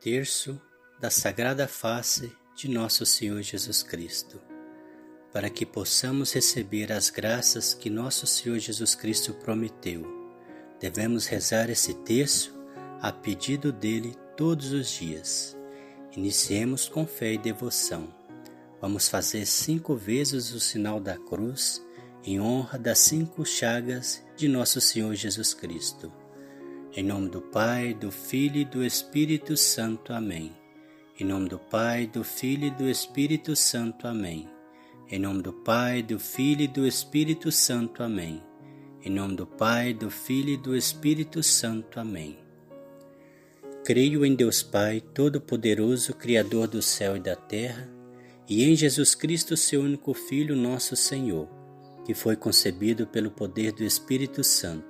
Terço da Sagrada Face de Nosso Senhor Jesus Cristo. Para que possamos receber as graças que Nosso Senhor Jesus Cristo prometeu, devemos rezar esse terço a pedido dele todos os dias. Iniciemos com fé e devoção. Vamos fazer cinco vezes o sinal da cruz em honra das cinco chagas de Nosso Senhor Jesus Cristo. Em nome do Pai, do Filho e do Espírito Santo. Amém. Em nome do Pai, do Filho e do Espírito Santo. Amém. Em nome do Pai, do Filho e do Espírito Santo. Amém. Em nome do Pai, do Filho e do Espírito Santo. Amém. Creio em Deus Pai, Todo-Poderoso, Criador do céu e da terra, e em Jesus Cristo, seu único Filho, nosso Senhor, que foi concebido pelo poder do Espírito Santo.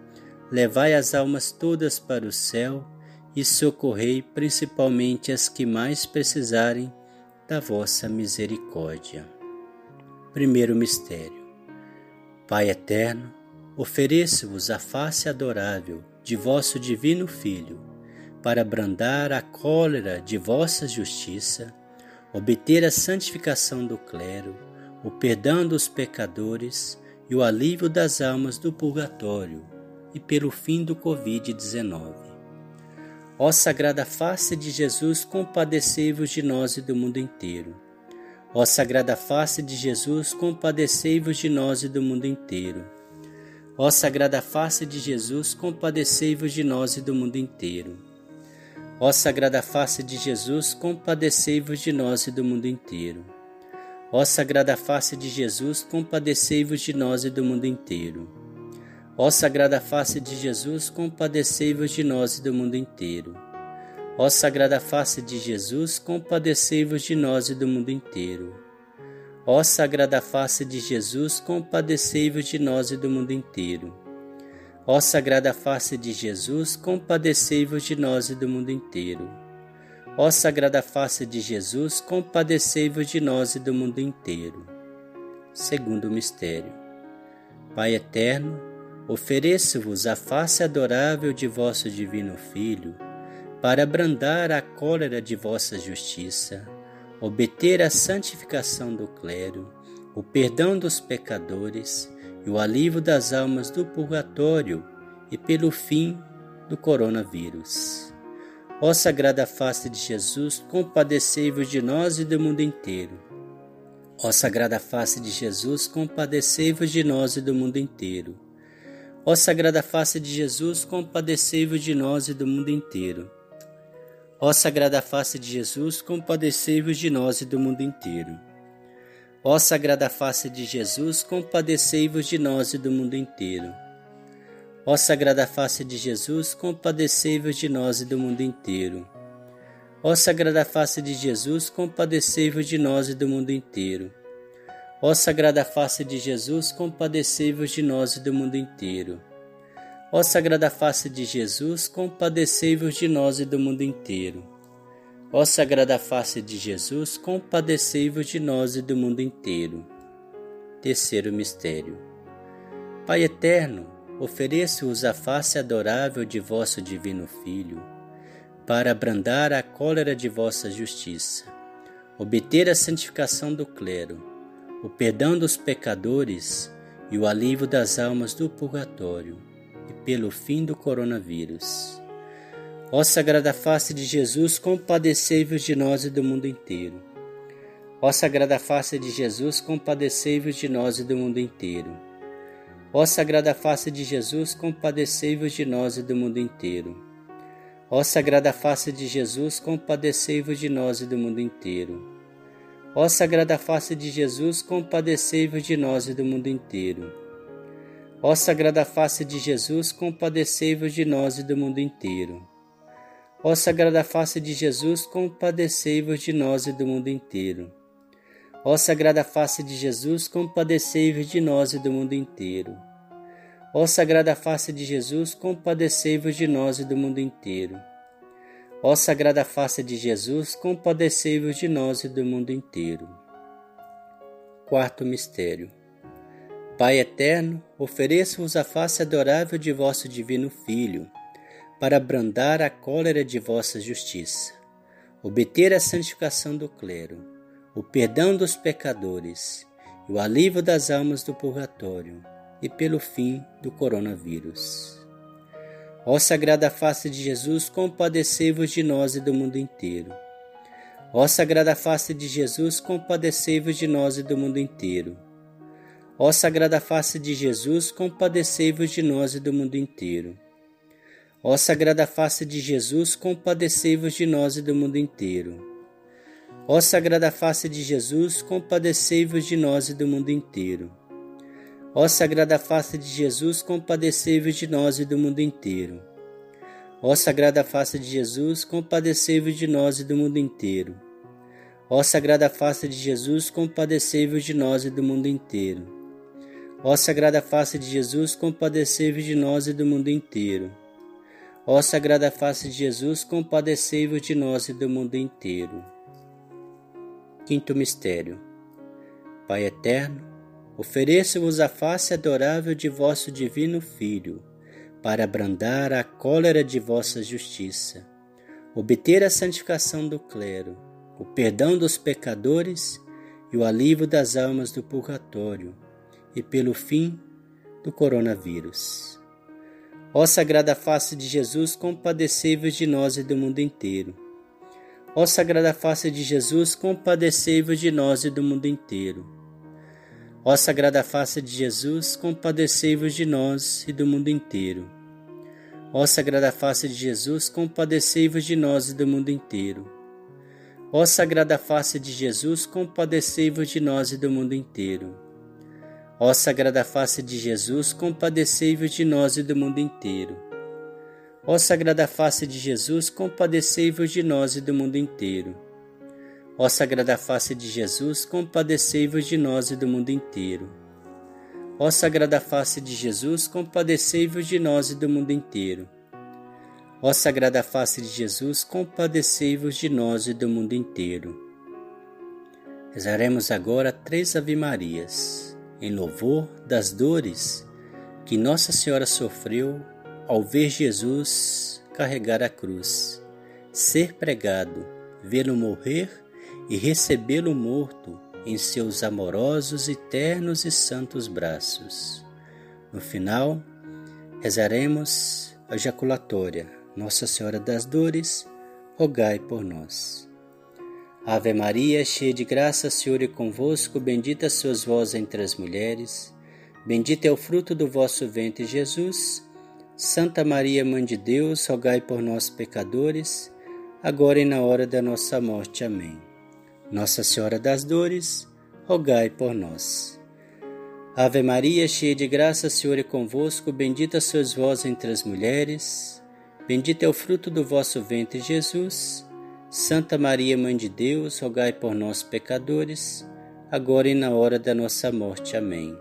levai as almas todas para o céu e socorrei principalmente as que mais precisarem da vossa misericórdia. Primeiro mistério. Pai eterno, ofereço-vos a face adorável de vosso divino Filho, para brandar a cólera de vossa justiça, obter a santificação do clero, o perdão dos pecadores e o alívio das almas do purgatório, e pelo fim do Covid-19. Ó Sagrada Face de Jesus, compadecei-vos de nós e do mundo inteiro. Ó Sagrada Face de Jesus, compadecei-vos de nós e do mundo inteiro. Ó Sagrada Face de Jesus, compadecei-vos de nós e do mundo inteiro. Ó Sagrada Face de Jesus, compadecei-vos de nós e do mundo inteiro. Ó Sagrada Face de Jesus, compadecei-vos de nós e do mundo inteiro. Ó Sagrada Face de Jesus, compadecei-vos de nós e do mundo inteiro. Ó Sagrada Face de Jesus, compadecei-vos de nós e do mundo inteiro. Ó Sagrada Face de Jesus, compadecei-vos de nós e do mundo inteiro. Ó Sagrada Face de Jesus, compadecei-vos de nós e do mundo inteiro. Ó Sagrada Face de Jesus, compadecei-vos de nós e do mundo inteiro. Segundo mistério. Pai eterno, ofereço-vos a face adorável de vosso divino Filho, para abrandar a cólera de vossa justiça obter a santificação do clero, o perdão dos pecadores e o alívio das almas do purgatório e pelo fim do coronavírus. Ó Sagrada Face de Jesus, compadecei-vos de nós e do mundo inteiro. Ó Sagrada Face de Jesus, compadecei-vos de nós e do mundo inteiro. Ó Sagrada Face de Jesus, compadecei-vos de nós e do mundo inteiro. Ó Sagrada Face de Jesus, compadecei-vos de nós e do mundo inteiro. Ó Sagrada Face de Jesus, compadecei-vos de nós e do mundo inteiro. Ó Sagrada Face de Jesus, compadecei-vos de nós e do mundo inteiro. Ó Sagrada Face de Jesus, compadecei-vos de nós e do mundo inteiro. Ó Sagrada Face de Jesus, compadecei-vos de nós e do mundo inteiro. Ó Sagrada Face de Jesus, compadecei-vos de nós e do mundo inteiro. Ó Sagrada Face de Jesus, compadecei-vos de nós e do mundo inteiro. Terceiro mistério. Pai eterno, ofereço-vos a face adorável de vosso divino Filho, para abrandar a cólera de vossa justiça, obter a santificação do clero, o perdão dos pecadores e o alívio das almas do purgatório, e pelo fim do coronavírus. Ó Sagrada Face de Jesus, compadecei-vos de nós e do mundo inteiro. Ó Sagrada Face de Jesus, compadecei-vos de nós e do mundo inteiro. Ó Sagrada Face de Jesus, compadecei-vos de nós e do mundo inteiro. Ó Sagrada Face de Jesus, compadecei-vos de nós e do mundo inteiro. Ó Sagrada Face de Jesus, compadecei-vos de nós e do mundo inteiro. Ó Sagrada Face de Jesus, compadecei-vos de nós e do mundo inteiro. Ó Sagrada Face de Jesus, compadecei-vos de nós e do mundo inteiro. Ó Sagrada Face de Jesus, compadecei-vos de nós e do mundo inteiro. Ó Sagrada Face de Jesus, compadecei-vos de nós e do mundo inteiro. Ó Sagrada Face de Jesus, compadecei-vos de nós e do mundo inteiro. Quarto Mistério Pai Eterno, ofereço-vos a face adorável de vosso Divino Filho para abrandar a cólera de vossa justiça, obter a santificação do clero, o perdão dos pecadores e o alívio das almas do purgatório, e pelo fim do coronavírus. Ó Sagrada Face de Jesus, compadecei-vos de nós e do mundo inteiro. Ó Sagrada Face de Jesus, compadecei-vos de nós e do mundo inteiro. Ó Sagrada Face de Jesus, compadecei-vos de nós e do mundo inteiro. Ó Sagrada Face de Jesus, compadecei-vos de nós e do mundo inteiro. Ó Sagrada Face de Jesus, compadecei-vos de nós e do mundo inteiro. Ó Sagrada Face de Jesus, compadecei-vos de nós e do mundo inteiro. Ó Sagrada Face de Jesus, compadecei-vos de nós e do mundo inteiro. Ó Sagrada Face de Jesus, compadecei-vos de nós e do mundo inteiro. Ó Sagrada Face de Jesus, compadecei-vos de nós e do mundo inteiro. Ó Sagrada Face de Jesus, compadecei-vos de nós e do mundo inteiro. Quinto Mistério Pai Eterno, ofereço-vos a face adorável de vosso Divino Filho, para abrandar a cólera de vossa justiça, obter a santificação do clero, o perdão dos pecadores e o alívio das almas do purgatório, e pelo fim do coronavírus. Ó Sagrada Face de Jesus, compadecei-vos de nós e do mundo inteiro. Ó Sagrada Face de Jesus, compadecei-vos de nós e do mundo inteiro. Ó Sagrada Face de Jesus, compadecei-vos de nós e do mundo inteiro. Ó Sagrada Face de Jesus, compadecei-vos de nós e do mundo inteiro. Ó Sagrada Face de Jesus, compadecei-vos de nós e do mundo inteiro. Ó Sagrada Face de Jesus, compadecei-vos de nós e do mundo inteiro. Ó Sagrada Face de Jesus, compadecei-vos de nós e do mundo inteiro. Ó Sagrada Face de Jesus, compadecei-vos de nós e do mundo inteiro. Ó Sagrada Face de Jesus, compadecei-vos de nós e do mundo inteiro. Ó Sagrada Face de Jesus, compadecei-vos de nós e do mundo inteiro. Rezaremos agora três Ave-Marias em louvor das dores que Nossa Senhora sofreu ao ver Jesus carregar a cruz, ser pregado, vê-lo morrer e recebê-lo morto em seus amorosos e ternos e santos braços. No final, rezaremos a ejaculatória. Nossa Senhora das Dores, rogai por nós. Ave Maria, cheia de graça, Senhor é convosco, bendita sois vós entre as mulheres, bendito é o fruto do vosso ventre, Jesus. Santa Maria, Mãe de Deus, rogai por nós, pecadores, agora e na hora da nossa morte. Amém. Nossa Senhora das Dores, rogai por nós. Ave Maria, cheia de graça, Senhor é convosco, bendita sois vós entre as mulheres, bendito é o fruto do vosso ventre, Jesus. Santa Maria, Mãe de Deus, rogai por nós, pecadores, agora e na hora da nossa morte. Amém.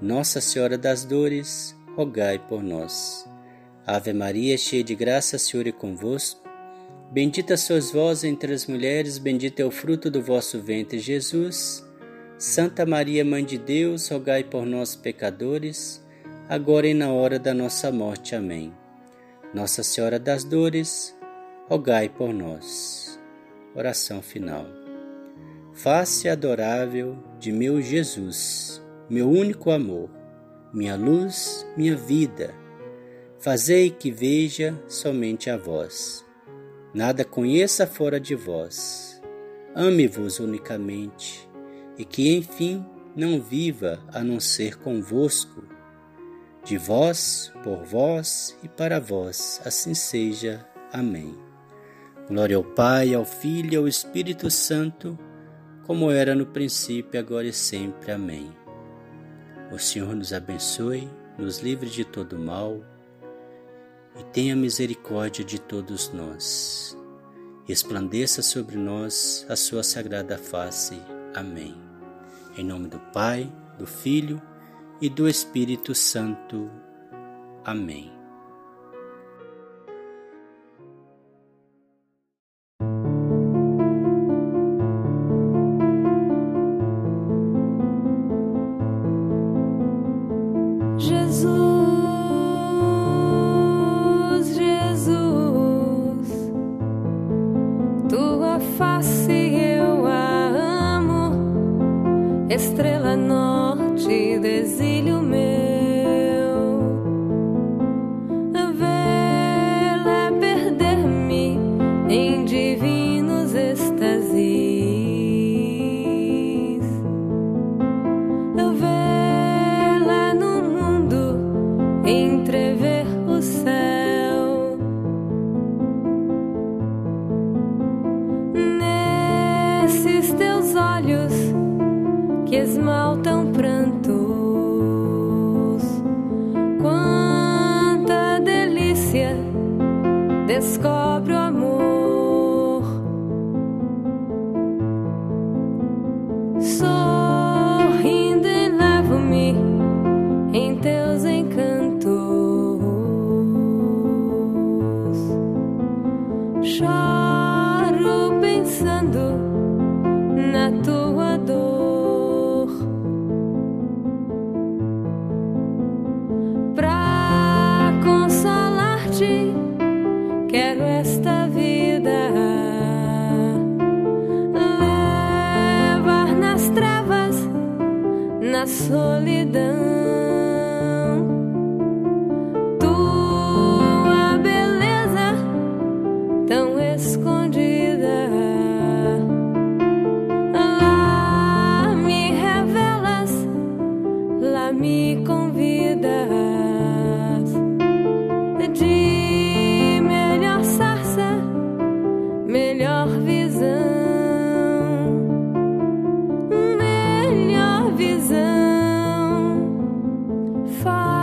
Nossa Senhora das Dores, rogai por nós. Ave Maria, cheia de graça, Senhor é convosco. Bendita sois vós entre as mulheres, bendito é o fruto do vosso ventre, Jesus. Santa Maria, Mãe de Deus, rogai por nós, pecadores, agora e na hora da nossa morte. Amém. Nossa Senhora das Dores, rogai por nós. Oração final. Face adorável de meu Jesus, meu único amor, minha luz, minha vida, fazei que veja somente a vós nada conheça fora de vós. Ame-vos unicamente, e que enfim não viva a não ser convosco. De vós, por vós e para vós, assim seja. Amém. Glória ao Pai, ao Filho e ao Espírito Santo, como era no princípio, agora e sempre. Amém. O Senhor nos abençoe, nos livre de todo mal e tenha misericórdia de todos nós. Resplandeça sobre nós a sua sagrada face. Amém. Em nome do Pai, do Filho e do Espírito Santo. Amém. Solidão. De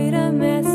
afraid I mess